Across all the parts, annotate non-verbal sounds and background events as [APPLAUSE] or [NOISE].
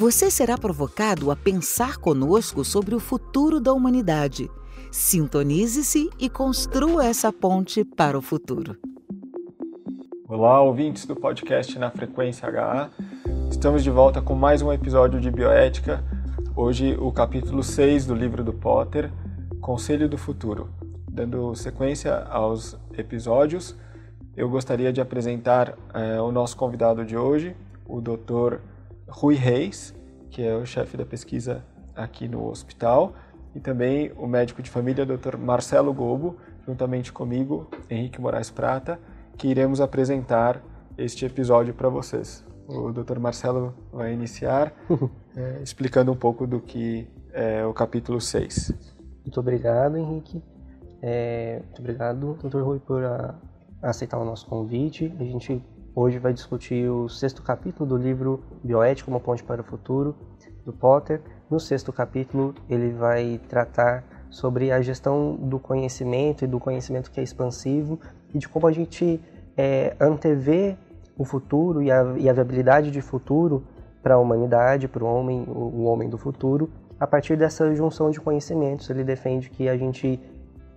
Você será provocado a pensar conosco sobre o futuro da humanidade. Sintonize-se e construa essa ponte para o futuro. Olá, ouvintes do podcast Na Frequência HA. Estamos de volta com mais um episódio de Bioética. Hoje, o capítulo 6 do livro do Potter, Conselho do Futuro. Dando sequência aos episódios, eu gostaria de apresentar eh, o nosso convidado de hoje, o Dr. Rui Reis, que é o chefe da pesquisa aqui no hospital, e também o médico de família, Dr. Marcelo Gobo, juntamente comigo, Henrique Moraes Prata, que iremos apresentar este episódio para vocês. O Dr. Marcelo vai iniciar [LAUGHS] é, explicando um pouco do que é o capítulo 6. Muito obrigado, Henrique. É, muito obrigado, Dr. Rui, por a, aceitar o nosso convite. A gente Hoje vai discutir o sexto capítulo do livro Bioética, uma ponte para o futuro, do Potter. No sexto capítulo, ele vai tratar sobre a gestão do conhecimento e do conhecimento que é expansivo e de como a gente é, antever o futuro e a, e a viabilidade de futuro para a humanidade, para o homem, o, o homem do futuro, a partir dessa junção de conhecimentos. Ele defende que a gente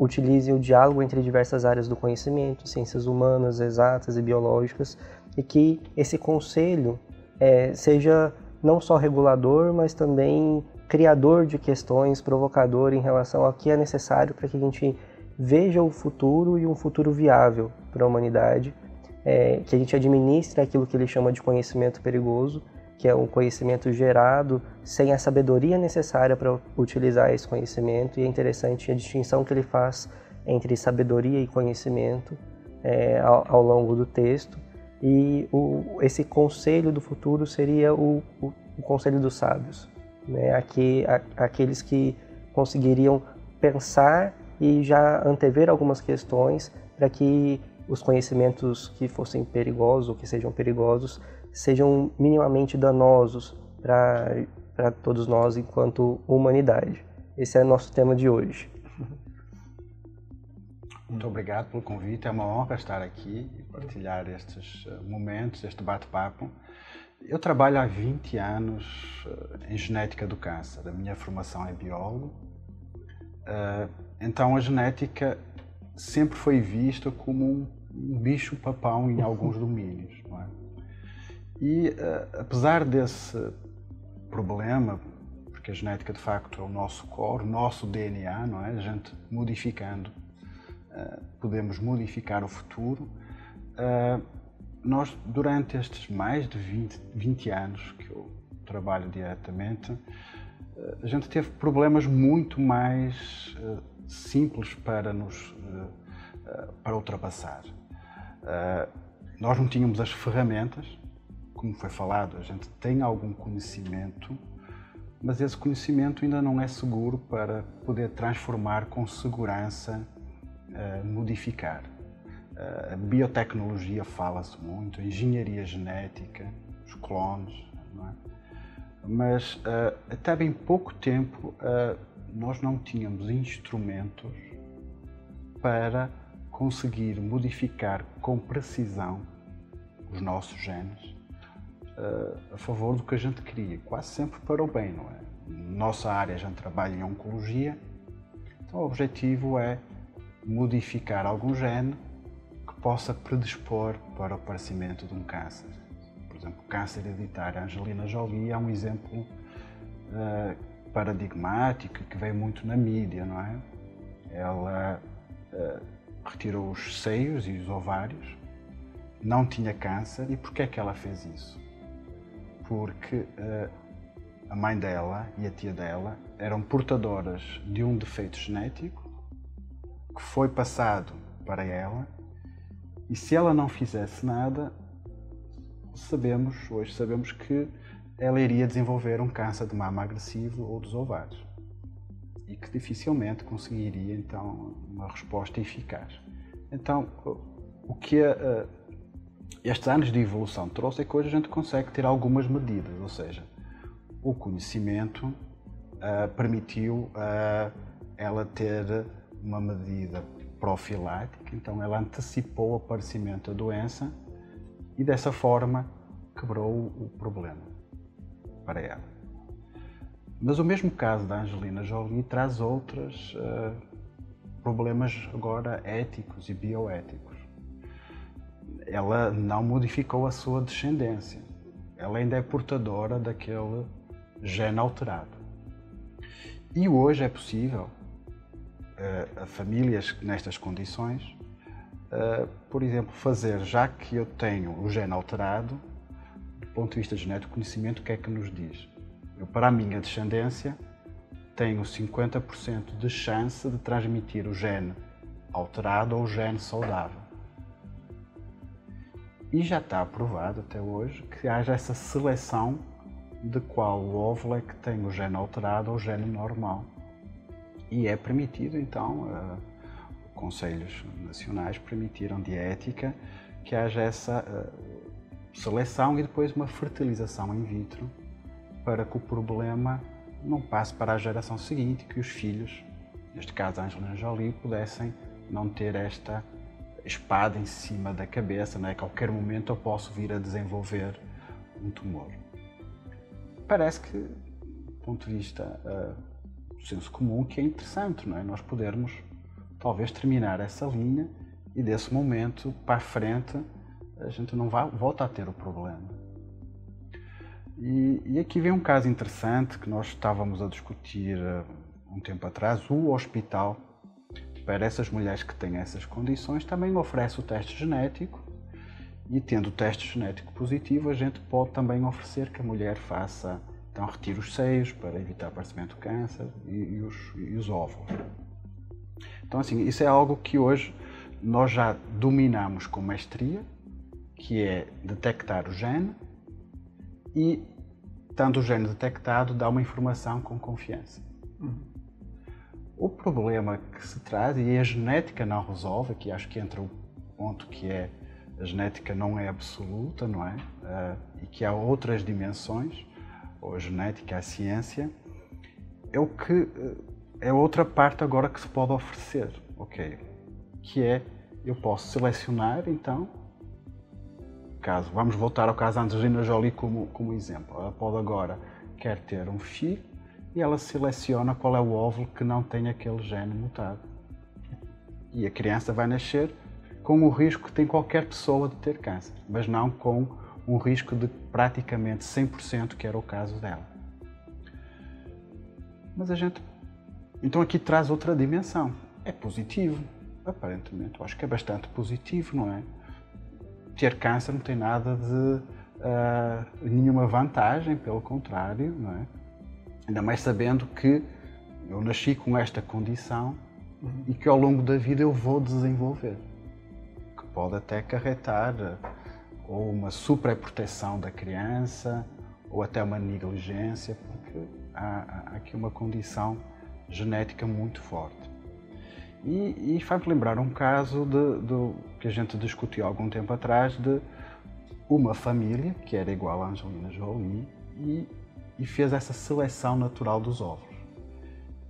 utilize o diálogo entre diversas áreas do conhecimento, ciências humanas, exatas e biológicas, e que esse conselho é, seja não só regulador, mas também criador de questões, provocador em relação ao que é necessário para que a gente veja o futuro e um futuro viável para a humanidade, é, que a gente administre aquilo que ele chama de conhecimento perigoso que é um conhecimento gerado sem a sabedoria necessária para utilizar esse conhecimento. E é interessante a distinção que ele faz entre sabedoria e conhecimento é, ao, ao, longo do texto. E o, esse conselho do futuro seria o, o, o conselho dos sábios, né? Aqui, a, aqueles que conseguiriam pensar e já antever algumas questões para que os conhecimentos que fossem perigosos ou que sejam perigosos sejam minimamente danosos para todos nós enquanto humanidade. Esse é o nosso tema de hoje. Muito obrigado pelo convite, é uma honra estar aqui e partilhar estes eh, momentos, este bate-papo. Eu trabalho há 20 anos eh, em genética do câncer, a minha formação é biólogo, eh, então a genética sempre foi vista como um bicho-papão em alguns domínios. E uh, apesar desse problema, porque a genética de facto é o nosso core, o nosso DNA, não é? A gente modificando, uh, podemos modificar o futuro. Uh, nós, durante estes mais de 20, 20 anos que eu trabalho diretamente, a gente teve problemas muito mais simples para nos para ultrapassar. Nós não tínhamos as ferramentas como foi falado, a gente tem algum conhecimento, mas esse conhecimento ainda não é seguro para poder transformar com segurança, uh, modificar. Uh, a biotecnologia fala-se muito, a engenharia genética, os clones, é? mas uh, até bem pouco tempo nós não tínhamos instrumentos para conseguir modificar com precisão os nossos genes a favor do que a gente queria, quase sempre para o bem, não é? Nossa área, a gente trabalha em oncologia, então o objetivo é modificar algum gene que possa predispor para o aparecimento de um câncer. Por exemplo, câncer hereditário. A Angelina Jolie é um exemplo uh, paradigmático que veio muito na mídia, não é? Ela uh, retirou os seios e os ovários, não tinha câncer e por que é que ela fez isso? Porque uh, a mãe dela e a tia dela eram portadoras de um defeito genético que foi passado para ela e se ela não fizesse nada, sabemos, hoje sabemos que ela iria desenvolver um câncer de mama agressivo ou dos ovários. e que dificilmente conseguiria então uma resposta eficaz. Então, o que uh, estes anos de evolução trouxe é que hoje a gente consegue ter algumas medidas, ou seja, o conhecimento uh, permitiu uh, ela ter uma medida profilática, então ela antecipou o aparecimento da doença e dessa forma quebrou o problema para ela. Mas o mesmo caso da Angelina Jolie traz outros uh, problemas agora éticos e bioéticos. Ela não modificou a sua descendência. Ela ainda é portadora daquele gene alterado. E hoje é possível uh, a famílias nestas condições, uh, por exemplo, fazer, já que eu tenho o gene alterado, do ponto de vista genético, conhecimento, o que é que nos diz? Eu, para a minha descendência, tenho 50% de chance de transmitir o gene alterado ou o gene saudável. E já está aprovado até hoje que haja essa seleção de qual o óvulo é que tem o gene alterado ou o gene normal. E é permitido, então, uh, conselhos nacionais permitiram de ética que haja essa uh, seleção e depois uma fertilização in vitro para que o problema não passe para a geração seguinte, que os filhos, neste caso a Angelina Jolie, pudessem não ter esta espada em cima da cabeça, é? que a qualquer momento eu posso vir a desenvolver um tumor. Parece que, do ponto de vista uh, do senso comum, que é interessante, não é? Nós podermos talvez terminar essa linha e desse momento para a frente a gente não vai, volta a ter o problema. E, e, aqui vem um caso interessante que nós estávamos a discutir uh, um tempo atrás. O hospital, para essas mulheres que têm essas condições, também oferece o teste genético. E tendo o teste genético positivo, a gente pode também oferecer que a mulher faça, então, retire os seios para evitar o aparecimento do câncer e, e, os, e os óvulos. Então, assim, isso é algo que hoje nós já dominamos com mestria, que é detectar o gene e Estando o gene detectado, dá uma informação com confiança. Uhum. O problema que se traz, e a genética não resolve, aqui acho que entra o ponto que é a genética não é absoluta, não é? Uh, e que há outras dimensões, ou a genética, a ciência, é o que é outra parte agora que se pode oferecer, ok? Que é eu posso selecionar então caso, vamos voltar ao caso da Angelina Jolie como, como exemplo. Ela pode agora quer ter um filho e ela seleciona qual é o óvulo que não tem aquele gene mutado. E a criança vai nascer com o risco que tem qualquer pessoa de ter câncer, mas não com um risco de praticamente 100%, que era o caso dela. Mas a gente. Então aqui traz outra dimensão. É positivo, aparentemente. Eu acho que é bastante positivo, não é? ter câncer não tem nada de uh, nenhuma vantagem, pelo contrário, não é? Ainda mais sabendo que eu nasci com esta condição uhum. e que ao longo da vida eu vou desenvolver, que pode até acarretar uh, ou uma superproteção da criança ou até uma negligência, porque há, há aqui uma condição genética muito forte. E, e faz-me lembrar um caso de, de, que a gente discutiu há algum tempo atrás de uma família que era igual à Angelina Jolie e, e fez essa seleção natural dos ovos.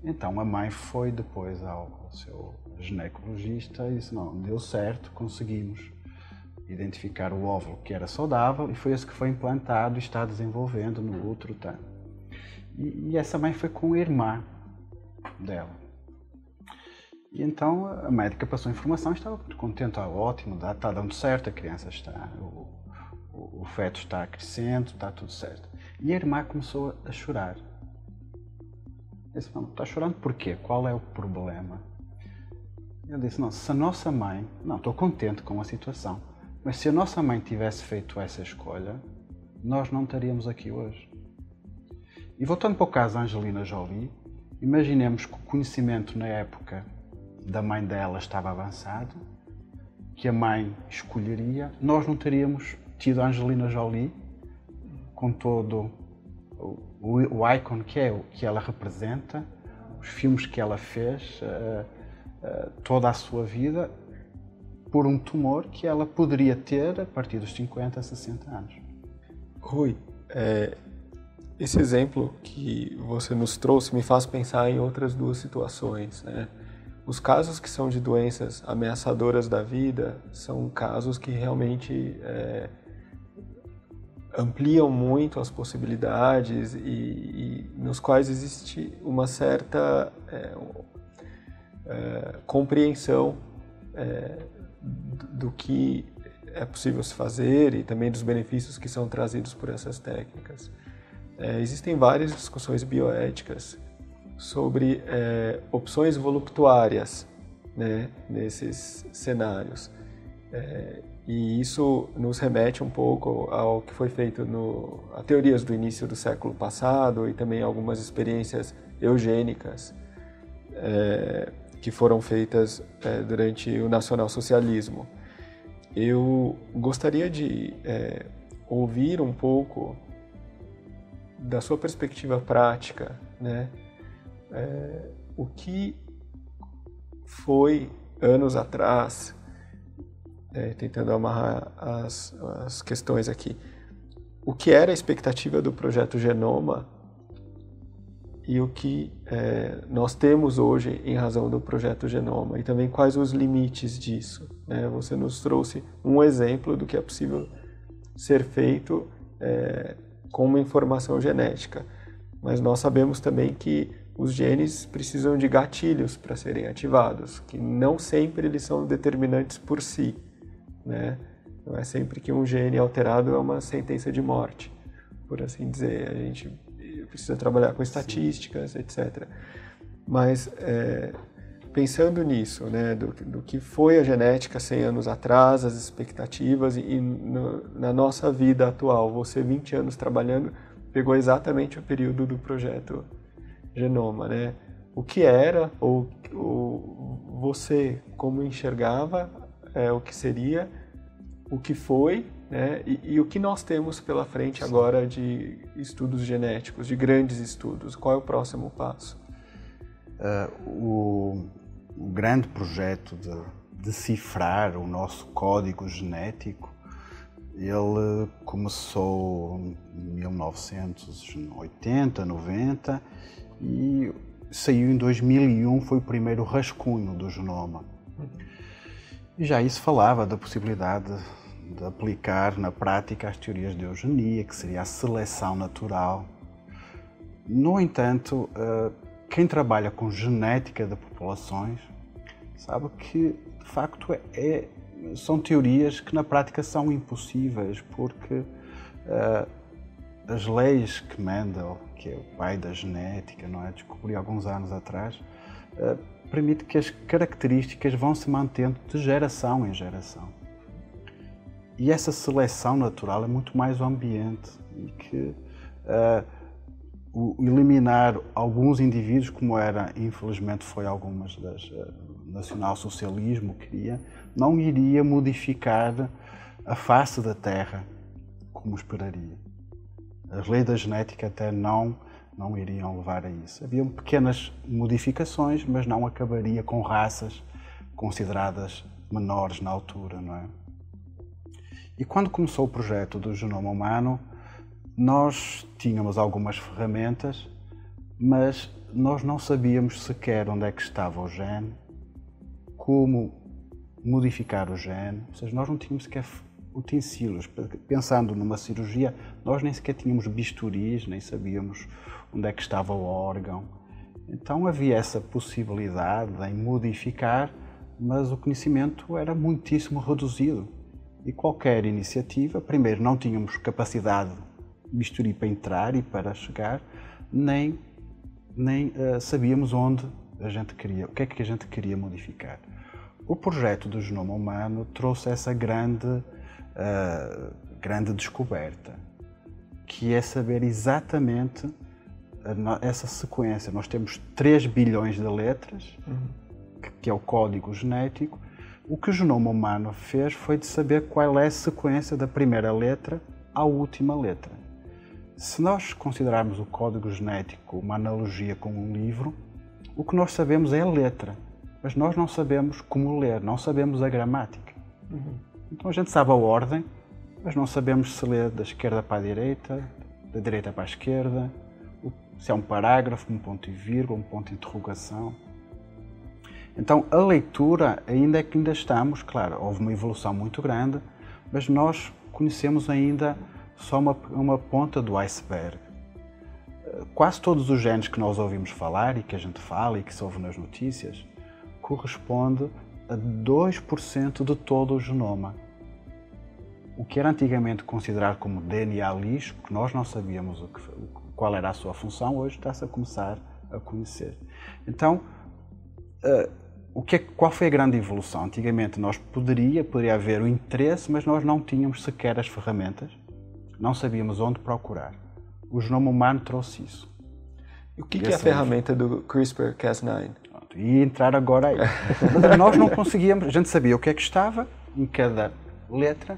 Então a mãe foi depois ao, seu ginecologista e disse: Não, deu certo, conseguimos identificar o óvulo que era saudável e foi esse que foi implantado e está desenvolvendo no útero. Tá? E, e essa mãe foi com a irmã dela. E então a médica passou a informação estava contente, ah, ótimo, está dando certo, a criança está, o, o, o, feto está crescendo, está tudo certo. E a irmã começou a chorar. Eu disse, não, está chorando porquê? Qual é o problema? Eu disse, não, se a nossa mãe, não, estou contente com a situação, mas se a nossa mãe tivesse feito essa escolha, nós não estaríamos aqui hoje. E voltando para o caso da Angelina Jolie, imaginemos que o conhecimento na época da mãe dela estava avançado, que a mãe escolheria, nós não teríamos tido a Angelina Jolie com todo o, o, icon que é, que ela representa, os filmes que ela fez uh, uh, toda a sua vida por um tumor que ela poderia ter a partir dos 50, 60 anos. Rui, é, esse exemplo que você nos trouxe me faz pensar em outras duas situações. Né? Os casos que são de doenças ameaçadoras da vida são casos que realmente é, ampliam muito as possibilidades e, e, nos quais existe uma certa é, é, compreensão é, do que é possível se fazer e também dos benefícios que são trazidos por essas técnicas. É, existem várias discussões bioéticas sobre é, opções voluptuárias né, nesses cenários. É, e isso nos remete um pouco ao que foi feito no, a teorias do início do século passado e também algumas experiências eugênicas é, que foram feitas é, durante o nacionalsocialismo. Eu gostaria de é, ouvir um pouco da sua perspectiva prática, né? O que foi anos atrás, é, tentando amarrar as, as questões aqui, o que era a expectativa do projeto Genoma e o que é, nós temos hoje em razão do projeto Genoma e também quais os limites disso. Né? Você nos trouxe um exemplo do que é possível ser feito é, com uma informação genética, mas nós sabemos também que os genes precisam de gatilhos para serem ativados, que não sempre eles são determinantes por si. Né? Não é sempre que um gene alterado é uma sentença de morte, por assim dizer. A gente precisa trabalhar com estatísticas, Sim. etc. Mas é, pensando nisso, né, do, do, que foi a genética 100 anos atrás, as expectativas e, no, na nossa vida atual, você 20 anos trabalhando, pegou exatamente o período do projeto Genoma, né? O que era ou, ou você como enxergava é, o que seria, o que foi né? E, e, o que nós temos pela frente Sim. agora de estudos genéticos, de grandes estudos? Qual é o próximo passo? Uh, o, o, grande projeto de decifrar o nosso código genético, ele começou em 1980, 90 e saiu em 2001, foi o primeiro rascunho do genoma. E já isso falava da possibilidade de aplicar na prática as teorias de eugenia, que seria a seleção natural. No entanto, eh, quem trabalha com genética de populações sabe que, de facto, é, é, são teorias que na prática são impossíveis, porque uh, as leis que Mendel, que é o pai da genética, não é, descobriu alguns anos atrás, uh, permite que as características vão se mantendo de geração em geração. E essa seleção natural é muito mais o ambiente e que uh, o eliminar alguns indivíduos, como era, infelizmente, foi algumas das uh, nacional-socialismo queria, não iria modificar a face da Terra como esperaria. As leis da genética até não não iriam levar a isso. Haviam pequenas modificações, mas não acabaria com raças consideradas menores na altura, não é? E quando começou o projeto do genoma humano, nós tínhamos algumas ferramentas, mas nós não sabíamos sequer onde é que estava o gene, como modificar o gene, ou seja, nós não tínhamos sequer utensílios. Pensando numa cirurgia, nós nem sequer tínhamos bisturis, nem sabíamos onde é que estava o órgão. Então havia essa possibilidade em modificar, mas o conhecimento era muitíssimo reduzido e qualquer iniciativa, primeiro, não tínhamos capacidade de bisturi para entrar e para chegar, nem, nem uh, sabíamos onde a gente queria, o que é que a gente queria modificar. O projeto do genoma humano trouxe essa grande, uh, grande descoberta, que é saber exatamente essa sequência. Nós temos 3 bilhões de letras, uhum. que é o código genético, o que o genoma humano fez foi de saber qual é a sequência da primeira letra à última letra. Se nós considerarmos o código genético uma analogia com um livro, O que nós sabemos é a letra, mas nós não sabemos como ler, não sabemos a gramática. Uhum. Então a gente sabe a ordem, mas não sabemos se lê da esquerda para a direita, da direita para a esquerda, se é um parágrafo, um ponto e vírgula, um ponto de interrogação. Então a leitura, ainda é que ainda estamos, claro, houve uma evolução muito grande, mas nós conhecemos ainda só uma, uma ponta do iceberg. Quase todos os genes que nós ouvimos falar e que a gente fala e que se ouve nas notícias corresponde a 2% de todo o genoma. O que era antigamente considerado como DNA lixo, que nós não sabíamos o que, qual era a sua função, hoje está-se a começar a conhecer. Então, uh, o que é, qual foi a grande evolução? Antigamente nós poderia, poderia haver o interesse, mas nós não tínhamos sequer as ferramentas, não sabíamos onde procurar. O genoma humano trouxe isso. E o que, que é a ferramenta do CRISPR-Cas9? E entrar agora aí. nós não conseguíamos, a gente sabia o que é que estava em cada letra,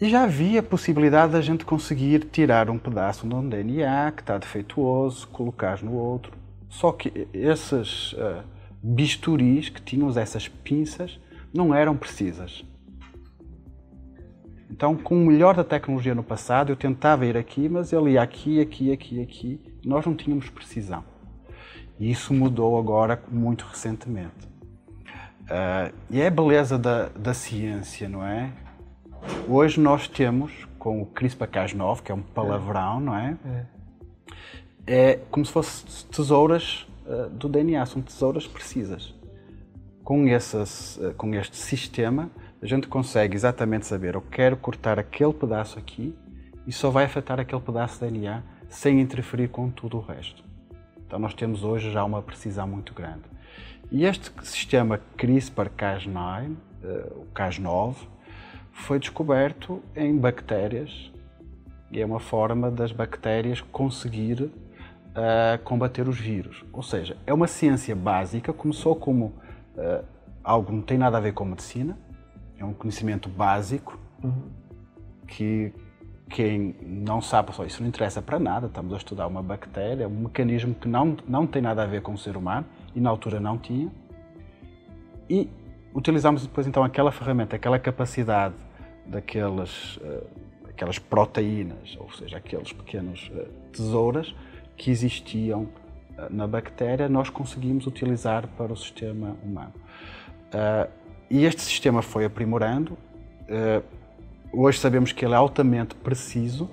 e já havia a possibilidade da gente conseguir tirar um pedaço de um DNA que está defeituoso, colocar no outro. Só que esses uh, bisturis que tínhamos, essas pinças, não eram precisas. Então, com o melhor da tecnologia no passado, eu tentava ir aqui, mas ele ia aqui, aqui, aqui, aqui. Nós não tínhamos precisão. E isso mudou agora muito recentemente. Uh, e é a beleza da, da ciência, não é? Hoje nós temos, com o CRISPR-Cas9, que é um palavrão, é. não é? é? É como se fossem tesouras uh, do DNA, são tesouras precisas. Com, essas, uh, com este sistema, a gente consegue exatamente saber, eu quero cortar aquele pedaço aqui e só vai afetar aquele pedaço de DNA sem interferir com tudo o resto. Então nós temos hoje já uma precisão muito grande. E este sistema CRISPR-Cas9, uh, o Cas9, foi descoberto em bactérias e é uma forma das bactérias conseguir uh, combater os vírus. Ou seja, é uma ciência básica, começou como uh, algo que não tem nada a ver com medicina, é um conhecimento básico uhum. que quem não sabe, só isso não interessa para nada, estamos a estudar uma bactéria, um mecanismo que não, não tem nada a ver com o ser humano e na altura não tinha. E utilizamos depois então aquela ferramenta, aquela capacidade daquelas uh, aquelas proteínas, ou seja, aqueles pequenos uh, tesouras que existiam uh, na bactéria, nós conseguimos utilizar para o sistema humano. e este sistema foi aprimorando. hoje sabemos que ele é altamente preciso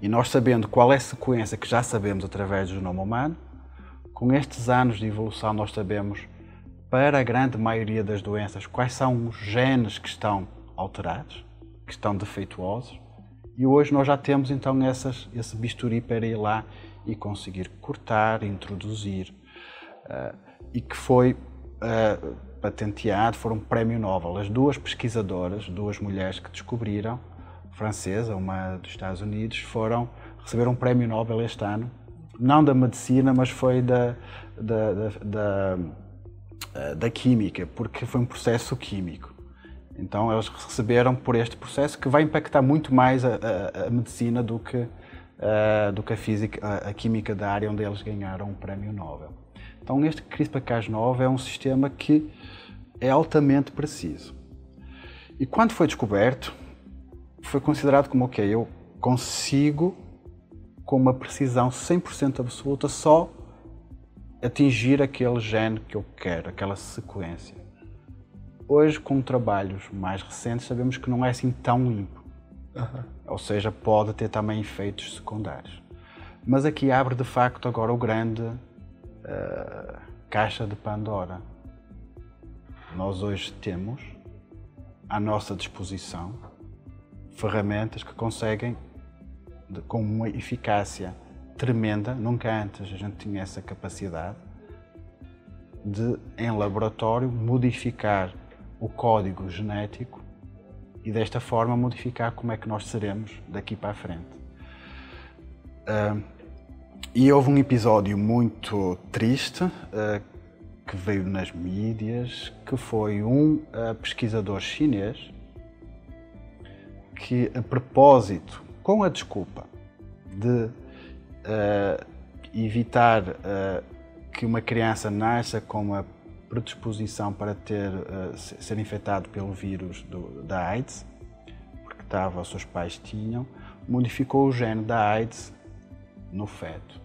e nós sabendo qual é a sequência que já sabemos através do genoma humano, com estes anos de evolução nós sabemos para a grande maioria das doenças quais são os genes que estão alterados, que estão defeituosos, e hoje nós já temos então essas, esse bisturi para ir lá e conseguir cortar, introduzir, uh, e que foi uh, patenteado, foram um prémio Nobel. As duas pesquisadoras, duas mulheres que descobriram, francesa, uma dos Estados Unidos, foram receber um prémio Nobel este ano, não da medicina, mas foi da, da, da, da, eh, da química, porque foi um processo químico. Então eles receberam por este processo que vai impactar muito mais a, a, a medicina do que, uh, do que a física, a, a, química da área onde eles ganharam o prémio Nobel. Então este CRISPR-Cas9 é um sistema que é altamente preciso. E quando foi descoberto, foi considerado como, ok, eu consigo, com uma precisão 100% absoluta, só atingir aquele gene que eu quero, aquela sequência. Hoje, com trabalhos mais recentes, sabemos que não é assim tão limpo. Uhum. Ou seja, pode ter também efeitos secundários. Mas aqui abre de facto agora o grande uh, caixa de Pandora. Nós hoje temos à nossa disposição ferramentas que conseguem, de, com uma eficácia tremenda, nunca antes a gente tinha essa capacidade de, em laboratório, modificar o código genético e desta forma modificar como é que nós seremos daqui para a frente. Uh, e houve um episódio muito triste uh, que veio nas mídias, que foi um uh, pesquisador chinês que, a propósito, com a desculpa de evitar uh, que uma criança nasça com uma predisposição para ter, uh, ser infectado pelo vírus do, da AIDS, porque estava, os seus pais tinham, modificou o gene da AIDS no feto.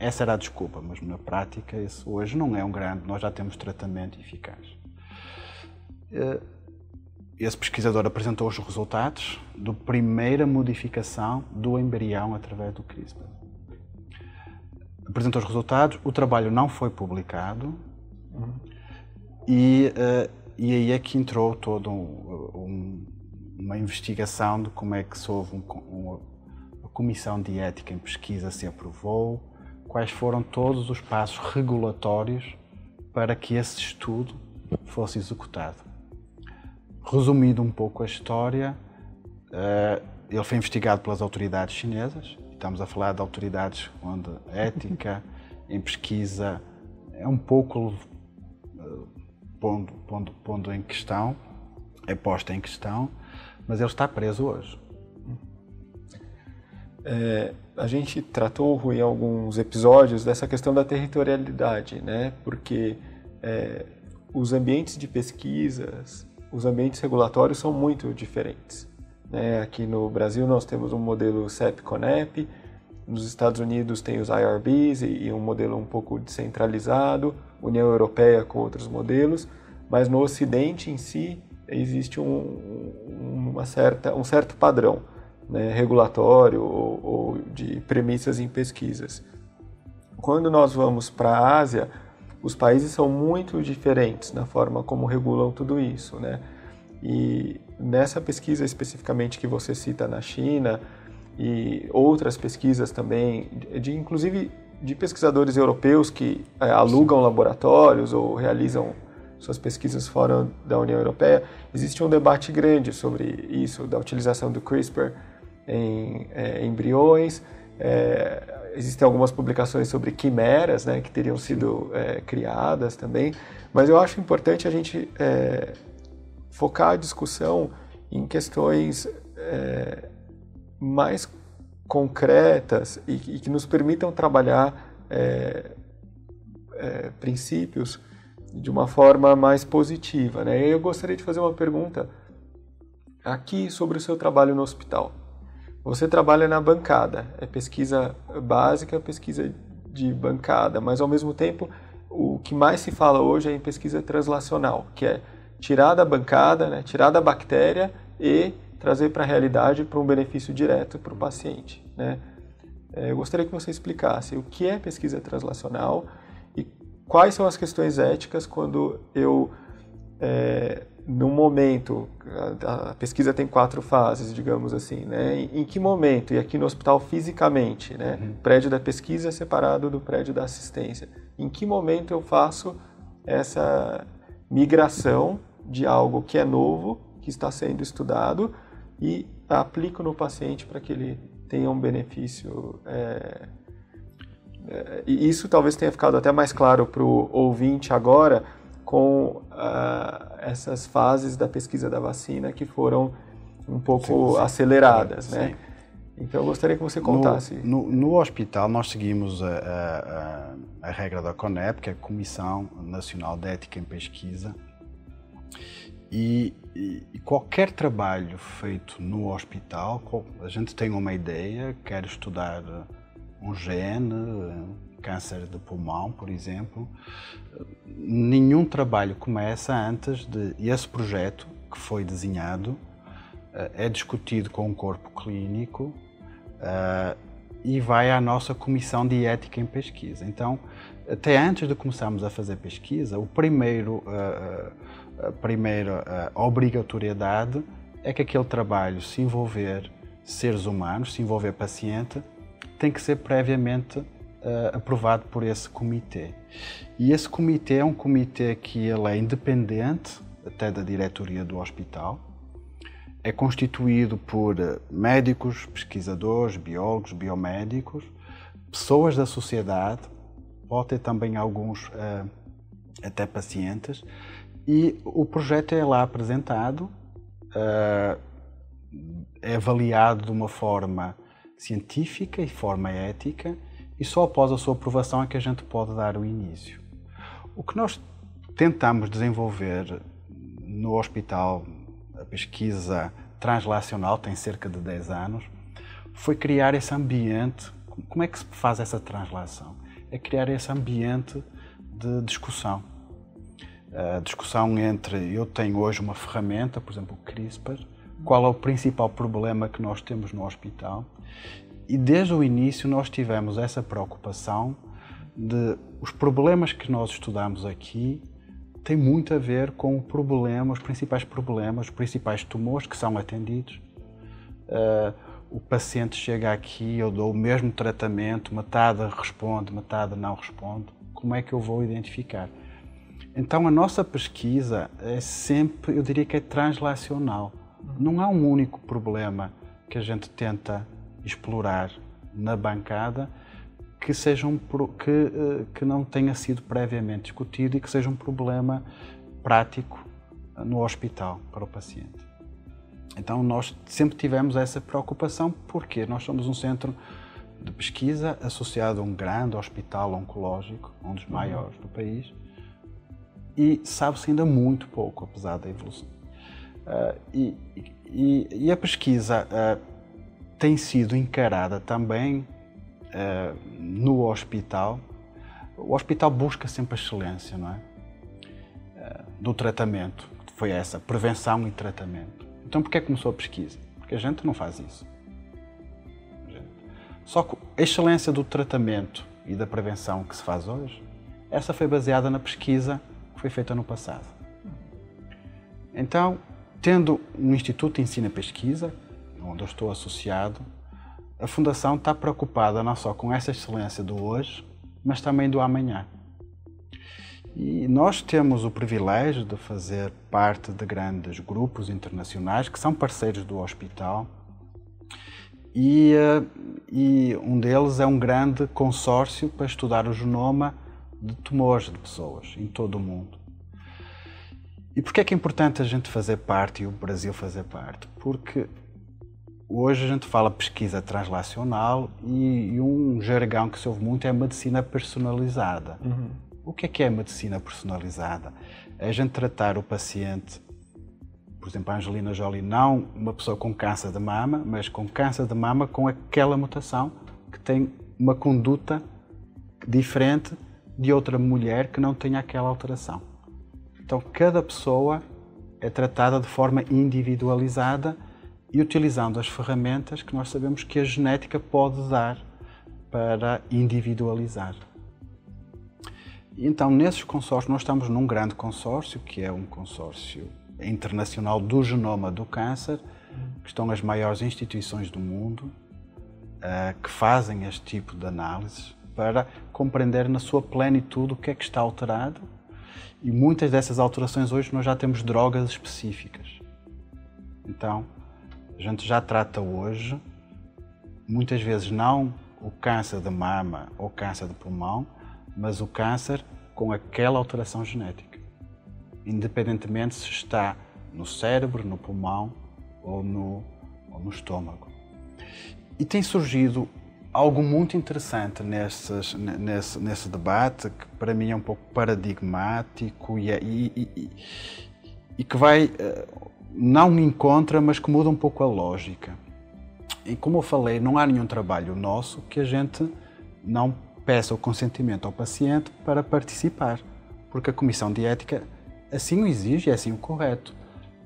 Essa era a desculpa, mas na prática isso hoje não é um grande, nós já temos tratamento eficaz. Uh, esse pesquisador apresentou os resultados da primeira modificação do embrião através do CRISPR. Apresentou os resultados, o trabalho não foi publicado uhum. e, uh, e aí é que entrou toda um, um, uma investigação de como é que se houve um, uma, uma comissão de ética em pesquisa se aprovou, quais foram todos os passos regulatórios para que esse estudo fosse executado. Resumindo um pouco a história, uh, ele foi investigado pelas autoridades chinesas. Estamos a falar de autoridades onde a ética [LAUGHS] em pesquisa é um pouco pondo, pondo, pondo em questão, é posta em questão, mas ele está preso hoje. É, a gente tratou, em alguns episódios dessa questão da territorialidade, né? Porque é, os ambientes de pesquisas os ambientes regulatórios são muito diferentes. Né? Aqui no Brasil nós temos um modelo CEP-CONEP, nos Estados Unidos tem os IRBs e, e um modelo um pouco descentralizado, União Europeia com outros modelos, mas no Ocidente em si existe um, uma certa, um certo padrão né, regulatório ou, ou de premissas em pesquisas. Quando nós vamos para a Ásia, os países são muito diferentes na forma como regulam tudo isso, né? E nessa pesquisa especificamente que você cita na China e outras pesquisas também, de inclusive de pesquisadores europeus que é, alugam laboratórios ou realizam suas pesquisas fora da União Europeia, existe um debate grande sobre isso, da utilização do CRISPR em é, embriões. É, existem algumas publicações sobre quimeras, né, que teriam sido é, criadas também, mas eu acho importante a gente focar a discussão em questões mais concretas e, e, que nos permitam trabalhar é, é, princípios de uma forma mais positiva. Né? Eu gostaria de fazer uma pergunta aqui sobre o seu trabalho no hospital. Você trabalha na bancada, é pesquisa básica, pesquisa de bancada, mas ao mesmo tempo o que mais se fala hoje é em pesquisa translacional, que é tirar da bancada, né, tirar da bactéria e trazer para a realidade para um benefício direto para o paciente. Né? É, eu gostaria que você explicasse o que é pesquisa translacional e quais são as questões éticas quando eu é, no momento, a, a, pesquisa tem quatro fases, digamos assim, né? Em, em, que momento, e aqui no hospital fisicamente, né? Uhum. Prédio da pesquisa é separado do prédio da assistência. Em que momento eu faço essa migração de algo que é novo, que está sendo estudado, e aplico no paciente para que ele tenha um benefício. É, é, e isso talvez tenha ficado até mais claro para o ouvinte agora, com uh, essas fases da pesquisa da vacina que foram um pouco sim, sim. aceleradas, sim. né? Então eu gostaria que você contasse. No, no, no hospital nós seguimos a, a, a, regra da CONEP, que é a Comissão Nacional de Ética em Pesquisa, e, e, qualquer trabalho feito no hospital, a gente tem uma ideia, quer estudar um gene, câncer de pulmão, por exemplo, nenhum trabalho começa antes de esse projeto que foi desenhado eh, é discutido com o corpo clínico e vai à nossa comissão de ética em pesquisa. Então, até antes de começarmos a fazer pesquisa, o primeiro, primeira obrigatoriedade é que aquele trabalho, se envolver seres humanos, se envolver paciente, tem que ser previamente uh, aprovado por esse comitê. E esse comitê é um comitê que ele é independente até da diretoria do hospital. É constituído por eh, médicos, pesquisadores, biólogos, biomédicos, pessoas da sociedade, pode ter também alguns uh, até pacientes, e o projeto é lá apresentado, uh, é avaliado de uma forma científica e forma ética e só após a sua aprovação é que a gente pode dar o início. O que nós tentamos desenvolver no hospital, a pesquisa translacional tem cerca de 10 anos, foi criar esse ambiente. Como é que se faz essa translação? É criar esse ambiente de discussão. A discussão entre eu tenho hoje uma ferramenta, por exemplo, o CRISPR, qual é o principal problema que nós temos no hospital e desde o início nós tivemos essa preocupação de os problemas que nós estudamos aqui têm muito a ver com o problema, os principais problemas, os principais tumores que são atendidos. Uh, o paciente chega aqui, eu dou o mesmo tratamento, metade responde, metade não responde. Como é que eu vou identificar? Então a nossa pesquisa é sempre, eu diria que é translacional. Não há um único problema que a gente tenta explorar na bancada que, seja um, que, eh, que não tenha sido previamente discutido e que seja um problema prático no hospital para o paciente. Então, nós sempre tivemos essa preocupação, porque nós somos um centro de pesquisa associado a um grande hospital oncológico, um dos maiores do país, e sabe-se ainda muito pouco, apesar da evolução. Uh, e, e, e, a pesquisa uh, tem sido encarada também uh, no hospital. O hospital busca sempre a excelência, não é? Do tratamento, foi essa, prevenção e tratamento. Então, por que começou a pesquisa? Porque a gente não faz isso. Só que a excelência do tratamento e da prevenção que se faz hoje, essa foi baseada na pesquisa que foi feita no passado. Então, tendo um Instituto de Ensino e Pesquisa, onde eu estou associado, a Fundação está preocupada não só com essa excelência do hoje, mas também do amanhã. E nós temos o privilégio de fazer parte de grandes grupos internacionais que são parceiros do hospital. E, eh, e um deles é um grande consórcio para estudar o genoma de tumores de pessoas em todo o mundo. E por que é que é importante a gente fazer parte e o Brasil fazer parte? Porque Hoje a gente fala pesquisa translacional e, e, um jargão que se ouve muito é medicina personalizada. Uhum. O que é que é medicina personalizada? É a gente tratar o paciente, por exemplo, a Angelina Jolie, não uma pessoa com câncer de mama, mas com câncer de mama com aquela mutação que tem uma conduta diferente de outra mulher que não tenha aquela alteração. Então, cada pessoa é tratada de forma individualizada e utilizando as ferramentas que nós sabemos que a genética pode dar para individualizar. Então, nesses consórcios, nós estamos num grande consórcio, que é um consórcio internacional do genoma do câncer, que estão as maiores instituições do mundo uh, que fazem este tipo de análises para compreender na sua plenitude o que é que está alterado. E muitas dessas alterações hoje nós já temos drogas específicas. Então, a gente já trata hoje, muitas vezes não o câncer de mama ou câncer de pulmão, mas o câncer com aquela alteração genética, independentemente se está no cérebro, no pulmão ou no, ou no estômago. E tem surgido algo muito interessante nesse, nesse debate, que para mim é um pouco paradigmático e, é, e, e, e que vai eh, não encontra, mas que muda um pouco a lógica. E como eu falei, não há nenhum trabalho nosso que a gente não peça o consentimento ao paciente para participar, porque a comissão de ética assim o exige, é assim o correto.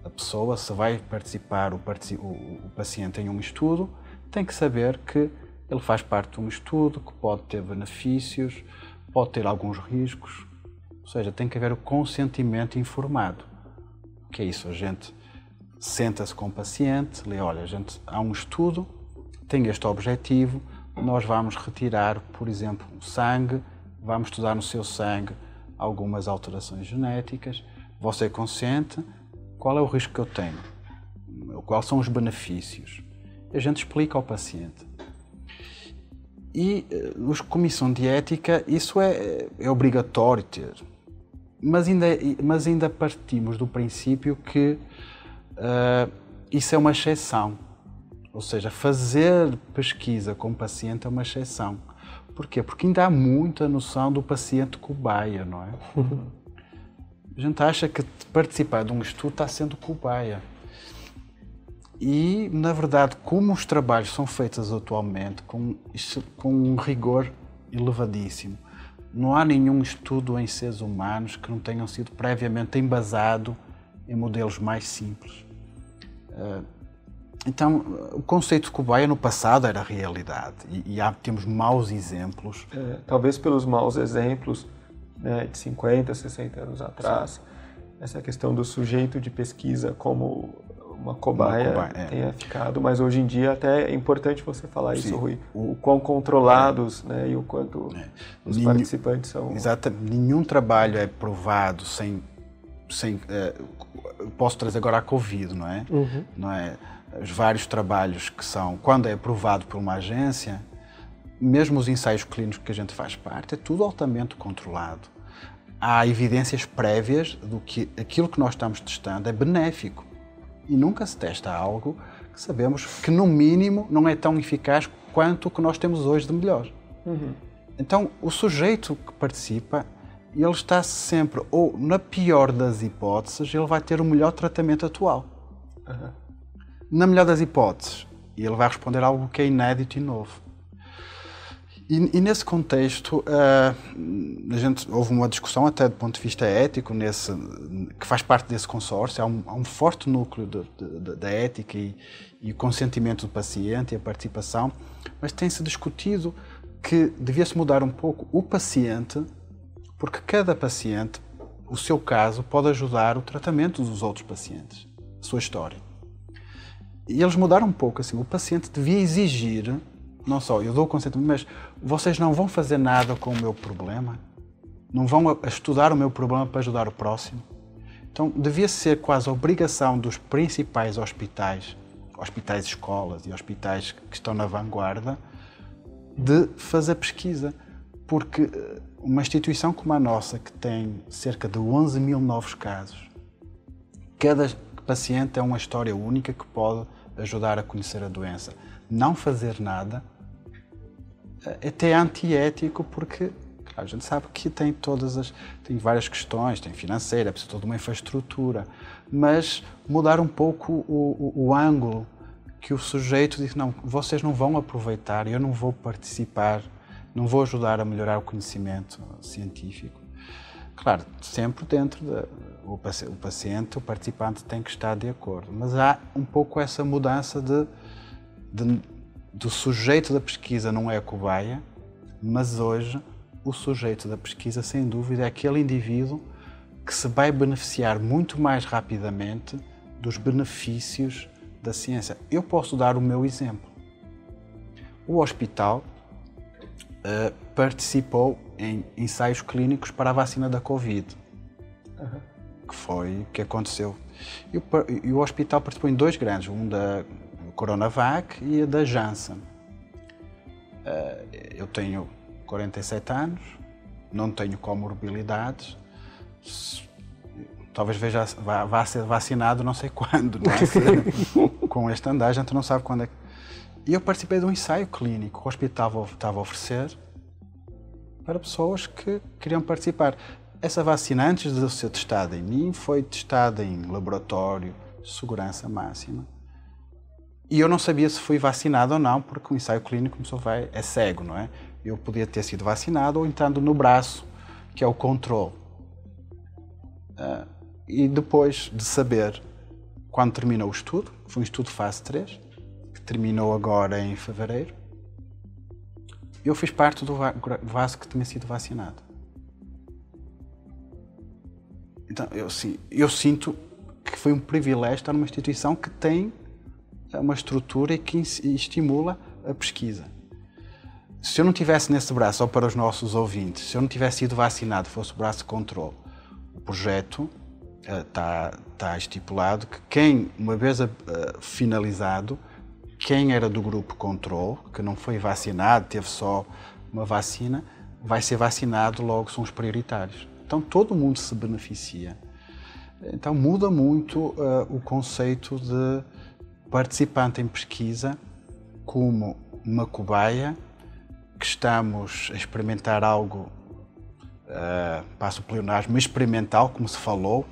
A pessoa, se vai participar, o, o, paciente em um estudo, tem que saber que ele faz parte de um estudo, que pode ter benefícios, pode ter alguns riscos, ou seja, tem que haver o consentimento informado. O que é isso? A gente senta-se com o paciente, lê, olha, gente, há um estudo, tem este objetivo, nós vamos retirar, por exemplo, o sangue, vamos estudar no seu sangue algumas alterações genéticas, você consente, qual é o risco que eu tenho? Quais são os benefícios? A gente explica ao paciente. E eh, comissão de ética, isso é, é obrigatório ter. Mas ainda, mas ainda partimos do princípio que uh, isso é uma exceção. Ou seja, fazer pesquisa com o paciente é uma exceção. Porquê? Porque ainda há muita noção do paciente cobaia, não é? [LAUGHS] A gente acha que participar de um estudo está sendo cobaia. E, na verdade, como os trabalhos são feitos atualmente com, com um rigor elevadíssimo, não há nenhum estudo em seres humanos que não tenham sido previamente embasado em modelos mais simples. Uh, então, o conceito de cobaia no passado era realidade e, e há, temos maus exemplos. É, talvez pelos maus exemplos né, de 50, 60 anos atrás, Sim. essa questão do sujeito de pesquisa como uma cobaia, uma cobaia é. tenha ficado, mas hoje em dia até é importante você falar Sim. isso, Rui, o, o quão controlados é. né, e o quanto é. os Nenhum, participantes são... Exatamente, nenhum trabalho é provado sem... sem é, posso trazer agora a Covid, não é? Uhum. Não é? os vários trabalhos que são, quando é aprovado por uma agência, mesmo os ensaios clínicos que a gente faz parte, é tudo altamente controlado. Há evidências prévias do que aquilo que nós estamos testando é benéfico. E nunca se testa algo que sabemos que, no mínimo, não é tão eficaz quanto o que nós temos hoje de melhor. Uhum. Então, o sujeito que participa, ele está sempre, ou na pior das hipóteses, ele vai ter o melhor tratamento atual. Uhum na melhor das hipóteses, e ele vai responder algo que é inédito e novo. E, e nesse contexto, uh, a gente, houve uma discussão até do ponto de vista ético, nesse, que faz parte desse consórcio. Há um, há um forte núcleo da ética e, e o consentimento do paciente e a participação, mas tem-se discutido que devia-se mudar um pouco o paciente, porque cada paciente, o seu caso, pode ajudar o tratamento dos outros pacientes, a sua história. E eles mudaram um pouco, assim, o paciente devia exigir, não só eu dou o consentimento, mas vocês não vão fazer nada com o meu problema? Não vão estudar o meu problema para ajudar o próximo? Então, devia ser quase a obrigação dos principais hospitais, hospitais escolas e hospitais que estão na vanguarda, de fazer pesquisa. Porque eh, uma instituição como a nossa, que tem cerca de 11 mil novos casos, cada paciente é uma história única que pode ajudar a conhecer a doença. Não fazer nada até antiético porque a gente sabe que tem todas as tem várias questões, tem financeira, precisa toda uma infraestrutura, mas mudar um pouco o, o, o ângulo que o sujeito diz não, vocês não vão aproveitar, eu não vou participar, não vou ajudar a melhorar o conhecimento científico. Claro, sempre dentro da o paciente, o participante tem que estar de acordo, mas há um pouco essa mudança de, de do sujeito da pesquisa não é a cobaia, mas hoje o sujeito da pesquisa, sem dúvida, é aquele indivíduo que se vai beneficiar muito mais rapidamente dos benefícios da ciência. Eu posso dar o meu exemplo. O hospital uh, participou em ensaios clínicos para a vacina da Covid, uhum. que foi o que aconteceu. E o, e o, hospital participou em dois grandes, um da Coronavac e a da Janssen. Uh, eu tenho 47 anos, não tenho comorbilidades, talvez veja, vá, vá, ser vacinado não sei [LAUGHS] quando, não é? [LAUGHS] com este andar, a gente não sabe quando é. E eu participei de um ensaio clínico que o hospital estava a oferecer para pessoas que queriam participar. Essa vacina, antes de ser testada em mim, foi testada em laboratório, segurança máxima. E eu não sabia se fui vacinado ou não, porque o ensaio clínico só vai, é cego, não é? Eu podia ter sido vacinado ou entrando no braço, que é o controle. Uh, e depois de saber quando terminou o estudo, foi um estudo fase 3, que terminou agora em fevereiro, eu fiz parte do vaso que tinha sido vacinado. Então, eu, sim, eu sinto que foi um privilégio estar numa instituição que tem uma estrutura que estimula a pesquisa. Se eu não tivesse nesse braço, só para os nossos ouvintes, se eu não tivesse sido vacinado, fosse o braço de controle, o projeto está, eh, está estipulado que quem, uma vez uh, finalizado, quem era do grupo controle, que não foi vacinado, teve só uma vacina, vai ser vacinado, logo são os prioritários. Então todo mundo se beneficia. Então muda muito uh, o conceito de participante em pesquisa como uma cobaia que estamos a experimentar algo, uh, passo o pleonasmo, experimental, como se falou,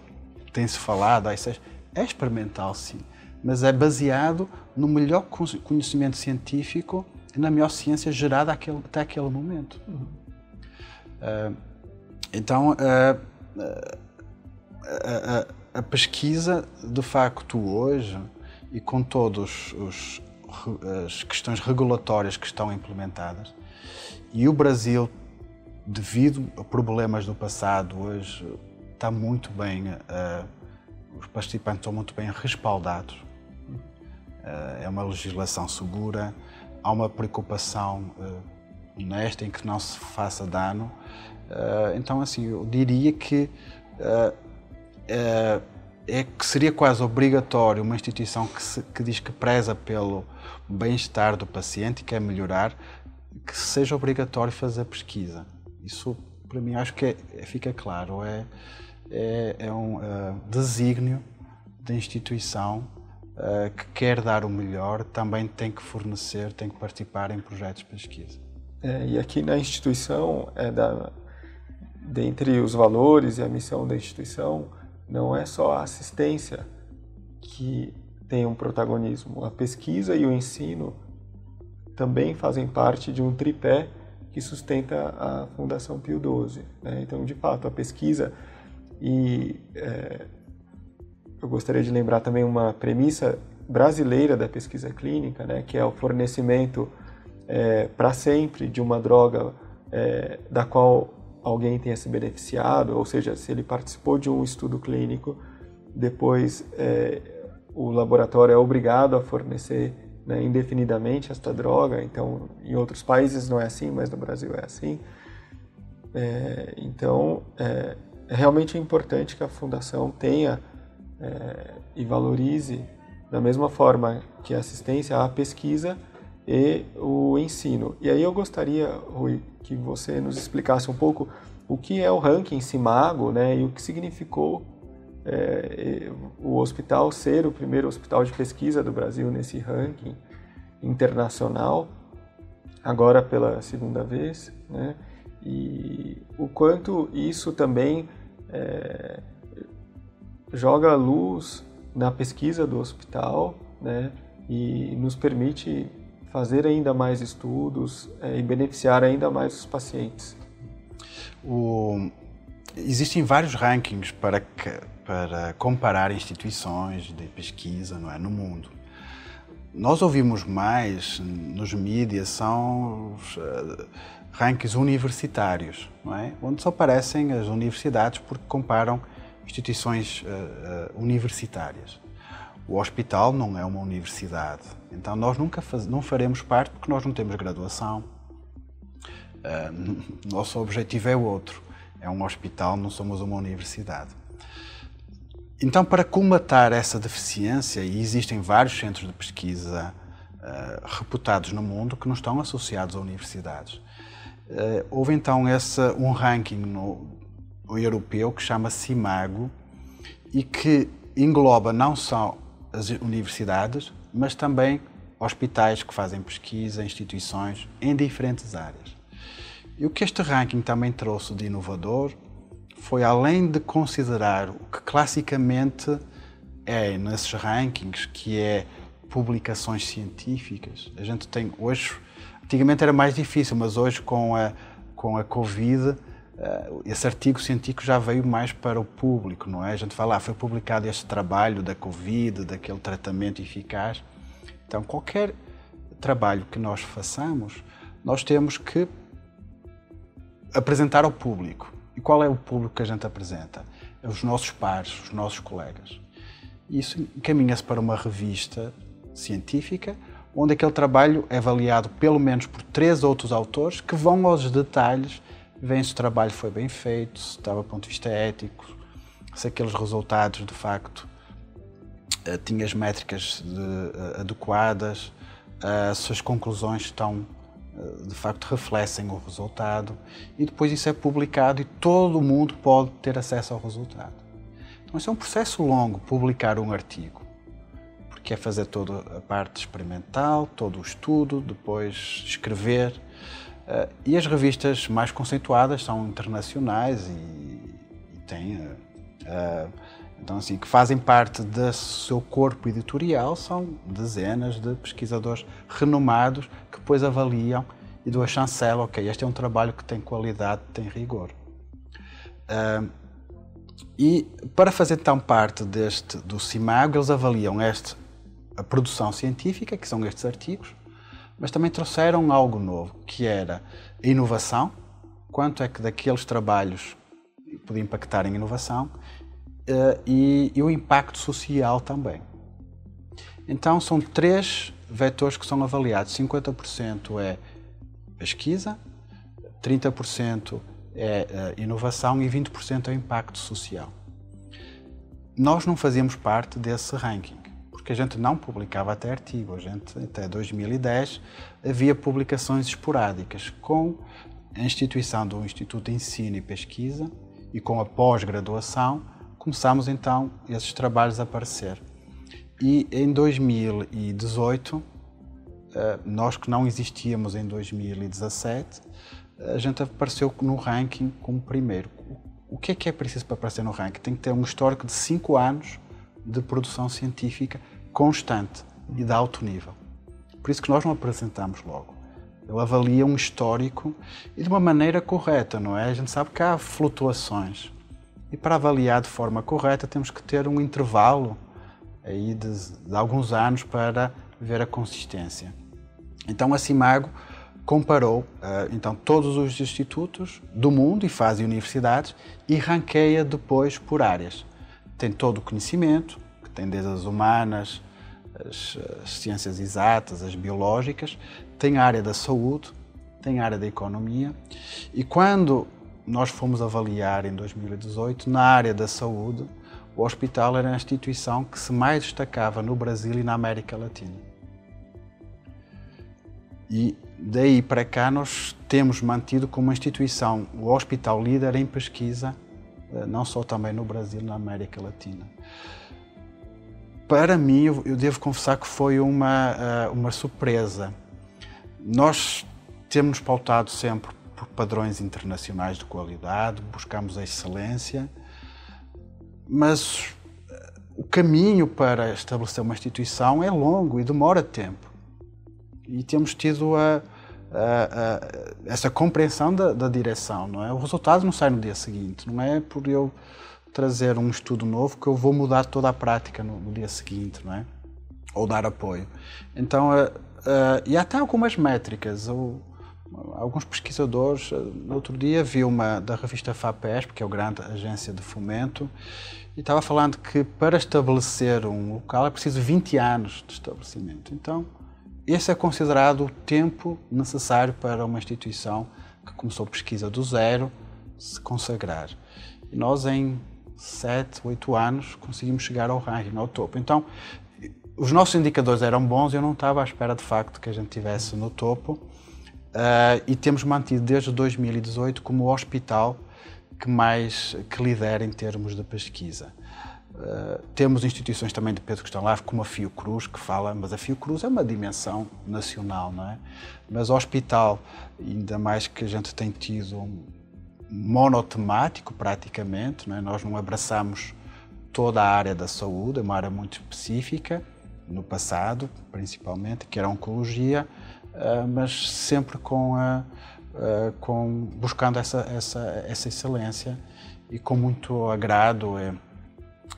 tem-se falado, é experimental sim, mas é baseado no melhor conhecimento científico e na melhor ciência gerada até aquele momento. Uh, então, uh, a, a, pesquisa, de facto, hoje, e com todas as questões regulatórias que estão implementadas, e o Brasil, devido a problemas do passado, hoje está muito bem, uh, os participantes estão muito bem respaldados. Uh, é uma legislação segura, há uma preocupação uh, honesta em que não se faça dano. então, assim, eu diria que é que seria quase obrigatório uma instituição que, se, que diz que preza pelo bem-estar do paciente e quer melhorar, que seja obrigatório fazer pesquisa. Isso, para mim, acho que é, é, fica claro. É, é, é um uh, desígnio da instituição uh, que quer dar o melhor, também tem que fornecer, tem que participar em projetos de pesquisa. É, e aqui na instituição, é da, dentre os valores e a missão da instituição, não é só a assistência que tem um protagonismo. A pesquisa e o ensino também fazem parte de um tripé que sustenta a Fundação Pio XII. Né? Então, de fato, a pesquisa e é, eu gostaria de lembrar também uma premissa brasileira da pesquisa clínica, né, que é o fornecimento é, para sempre de uma droga é, da qual alguém tenha se beneficiado, ou seja, se ele participou de um estudo clínico, depois é, o laboratório é obrigado a fornecer né, indefinidamente esta droga. Então, em outros países não é assim, mas no Brasil é assim. É, então, é, é realmente importante que a fundação tenha é, e valorize da mesma forma que a assistência à pesquisa e o ensino. E aí eu gostaria, Rui, que você nos explicasse um pouco o que é o ranking Simago né, e o que significou é, o hospital ser o primeiro hospital de pesquisa do Brasil nesse ranking internacional, agora pela segunda vez, né, e o quanto isso também é, joga luz na pesquisa do hospital né, e nos permite fazer ainda mais estudos é, e beneficiar ainda mais os pacientes. O... Existem vários rankings para, para comparar instituições de pesquisa não é, no mundo. Nós ouvimos mais nos mídias são os uh, rankings universitários, não é? onde só aparecem as universidades porque comparam instituições uh, uh, universitárias. O hospital não é uma universidade, então nós nunca faz, não faremos parte porque nós não temos graduação. [LAUGHS] Uh, nosso objetivo é outro, é um hospital, não somos uma universidade. Então, para colmatar essa deficiência, e existem vários centros de pesquisa uh, reputados no mundo que não estão associados a universidades, uh, houve então esse, um ranking no, europeu que chama CIMAGO e que engloba não só as universidades, mas também hospitais que fazem pesquisa, instituições em diferentes áreas. E o que este ranking também trouxe de inovador foi, além de considerar o que classicamente é nesses rankings, que é publicações científicas, a gente tem hoje, antigamente era mais difícil, mas hoje com a, com a Covid, esse artigo científico já veio mais para o público, não é? A gente fala, ah, foi publicado este trabalho da Covid, daquele tratamento eficaz. Então, qualquer trabalho que nós façamos, nós temos que apresentar ao público. E qual é o público que a gente apresenta? É os nossos pares, os nossos colegas. E isso encaminha-se para uma revista científica, onde aquele trabalho é avaliado pelo menos por três outros autores que vão aos detalhes, veem se o trabalho foi bem feito, se estava do ponto de vista ético, se aqueles resultados de facto eh, tinham as métricas de, uh, adequadas, uh, se as conclusões estão de facto refletem o resultado e depois isso é publicado e todo mundo pode ter acesso ao resultado. Então, isso é um processo longo, publicar um artigo, porque é fazer toda a parte experimental, todo o estudo, depois escrever, e as revistas mais conceituadas são internacionais e, e têm, uh, então assim, que fazem parte do seu corpo editorial, são dezenas de pesquisadores renomados que depois avaliam e do a chancela, ok, este é um trabalho que tem qualidade, tem rigor. Uh, e para fazer então parte deste do CIMAGO, eles avaliam este, a produção científica, que são estes artigos, mas também trouxeram algo novo, que era inovação, quanto é que daqueles trabalhos podia impactar em inovação uh, e, e o impacto social também. Então são três vetores que são avaliados. 50% é pesquisa, 30% é uh, inovação e 20% é impacto social. Nós não fazíamos parte desse ranking, porque a gente não publicava até artigo. A gente, até 2010, havia publicações esporádicas com a instituição do Instituto de Ensino e Pesquisa e com a pós-graduação, começámos então esses trabalhos a aparecer. E em 2018, eh, nós que não existíamos em 2017, a gente apareceu no ranking como primeiro. O que é que é preciso para aparecer no ranking? Tem que ter um histórico de 5 anos de produção científica constante e de alto nível. Por isso que nós não apresentamos logo. Ele avalia um histórico e de uma maneira correta, não é? A gente sabe que há flutuações. E para avaliar de forma correta temos que ter um intervalo aí de, de alguns anos para ver a consistência. Então a Cimago comparou uh, então todos os institutos do mundo e faz universidades e ranqueia depois por áreas. Tem todo o conhecimento, que tem desde as humanas, as, as ciências exatas, as biológicas, tem a área da saúde, tem a área da economia e quando nós fomos avaliar em 2018 na área da saúde, o hospital era a instituição que se mais destacava no Brasil e na América Latina. E daí para cá nós temos mantido como instituição o hospital líder em pesquisa, eh, não só também no Brasil, na América Latina. Para mim, eu devo confessar que foi uma, eh, uma surpresa. Nós temos pautado sempre por padrões internacionais de qualidade, buscamos a excelência, mas eh, o caminho para estabelecer uma instituição é longo e demora tempo e temos tido a, a, a, essa compreensão da, da, direção, não é? O resultado não sai no dia seguinte, não é por eu trazer um estudo novo que eu vou mudar toda a prática no, no dia seguinte, não é? Ou dar apoio. Então, uh, uh, e até algumas métricas. Eu, alguns pesquisadores, no outro dia vi uma da revista FAPESP, que é a grande agência de fomento, e estava falando que para estabelecer um local é preciso 20 anos de estabelecimento. Então, esse é considerado o tempo necessário para uma instituição que começou pesquisa do zero se consagrar. E nós, em 7, 8 anos, conseguimos chegar ao ranking, ao topo. Então, os nossos indicadores eram bons eu não estava à espera de facto que a gente estivesse no topo. Uh, e temos mantido desde 2018 como o hospital que mais que lidera em termos de pesquisa. Uh, temos instituições também de peso que estão lá, como a Fiocruz, que fala, mas a Fiocruz é uma dimensão nacional, não é? Mas o hospital, ainda mais que a gente tem tido monotemático praticamente, não é? nós não abraçamos toda a área da saúde, é uma área muito específica, no passado principalmente, que era a oncologia, uh, mas sempre com, a, uh, com buscando essa, essa, essa excelência e com muito agrado. É,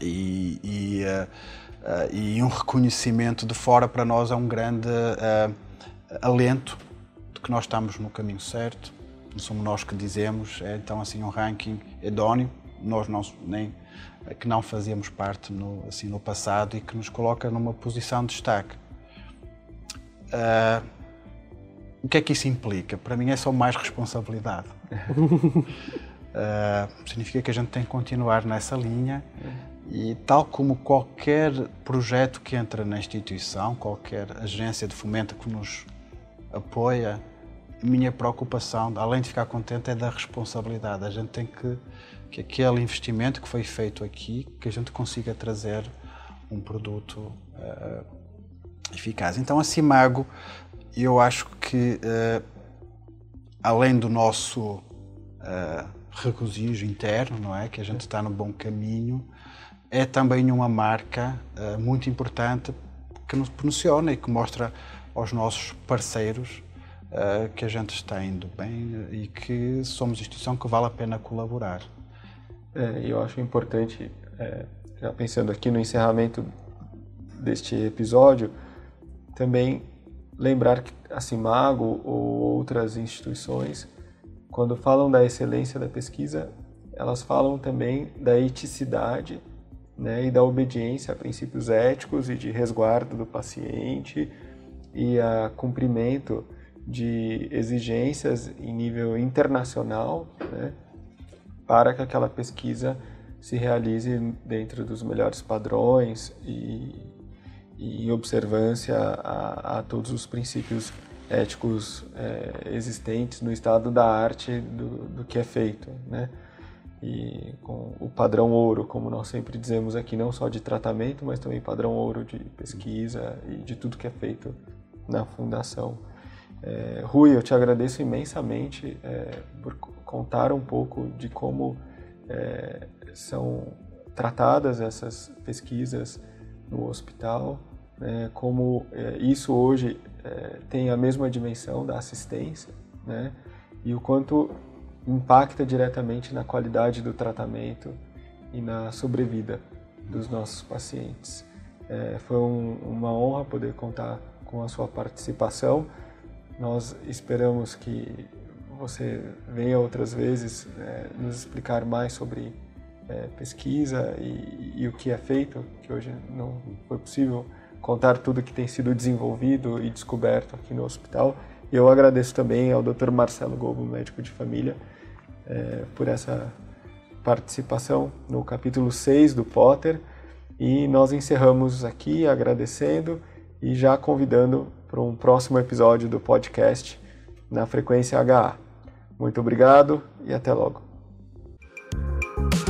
e, e, uh, e um reconhecimento de fora para nós é um grande alento de que nós estamos no caminho certo. Não somos nós que dizemos, é então assim um ranking hedónio, nós não, nem que não fazíamos parte no, assim, no passado e que nos coloca numa posição de destaque. Uh, o que é que isso implica? Para mim é só mais responsabilidade. uh, [LAUGHS] significa que a gente tem que continuar nessa linha e tal como qualquer projeto que entra na instituição, qualquer agência de fomento que nos apoia, a minha preocupação, além de ficar contente, é da responsabilidade. A gente tem que que aquele investimento que foi feito aqui, que a gente consiga trazer um produto uh, eficaz. Então, a Cimago, eu acho que uh, além do nosso uh, regozijo interno, não é, que a gente está no bom caminho, é também uma marca muito importante que nos promociona e que mostra aos nossos parceiros uh, que a gente está indo bem e que somos instituição que vale a pena colaborar. É, eu acho importante, é, já pensando aqui no encerramento deste episódio, também lembrar que a Cimago ou outras instituições, quando falam da excelência da pesquisa, elas falam também da eticidade né, e da obediência a princípios éticos e de resguardo do paciente e a cumprimento de exigências em nível internacional né, para que aquela pesquisa se realize dentro dos melhores padrões e, e em observância a, a, todos os princípios éticos é, existentes no estado da arte do, do que é feito, né? E com o padrão ouro, como nós sempre dizemos aqui, não só de tratamento, mas também padrão ouro de pesquisa e de tudo que é feito na fundação. É, Rui, eu te agradeço imensamente é, por contar um pouco de como é, são tratadas essas pesquisas no hospital, né, como é, isso hoje é, tem a mesma dimensão da assistência, né, e o quanto impacta diretamente na qualidade do tratamento e na sobrevida dos nossos pacientes. É, foi um, uma honra poder contar com a sua participação. Nós esperamos que você venha outras vezes é, nos explicar mais sobre é, pesquisa e, e, o que é feito, que hoje não foi possível contar tudo que tem sido desenvolvido e descoberto aqui no hospital. E eu agradeço também ao Dr. Marcelo Gobo, médico de família, é, por essa participação no capítulo 6 do Potter. E nós encerramos aqui agradecendo e já convidando para um próximo episódio do podcast na frequência HA. Muito obrigado e até logo.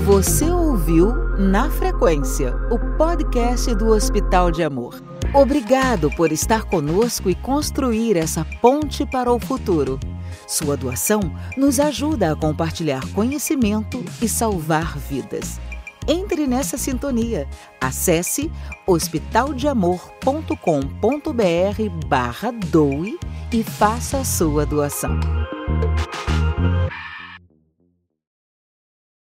Você ouviu Na Frequência, o podcast do Hospital de Amor. Obrigado por estar conosco e construir essa ponte para o futuro. Sua doação nos ajuda a compartilhar conhecimento e salvar vidas. Entre nessa sintonia. Acesse hospitaldeamor.com.br barra doe e faça a sua doação.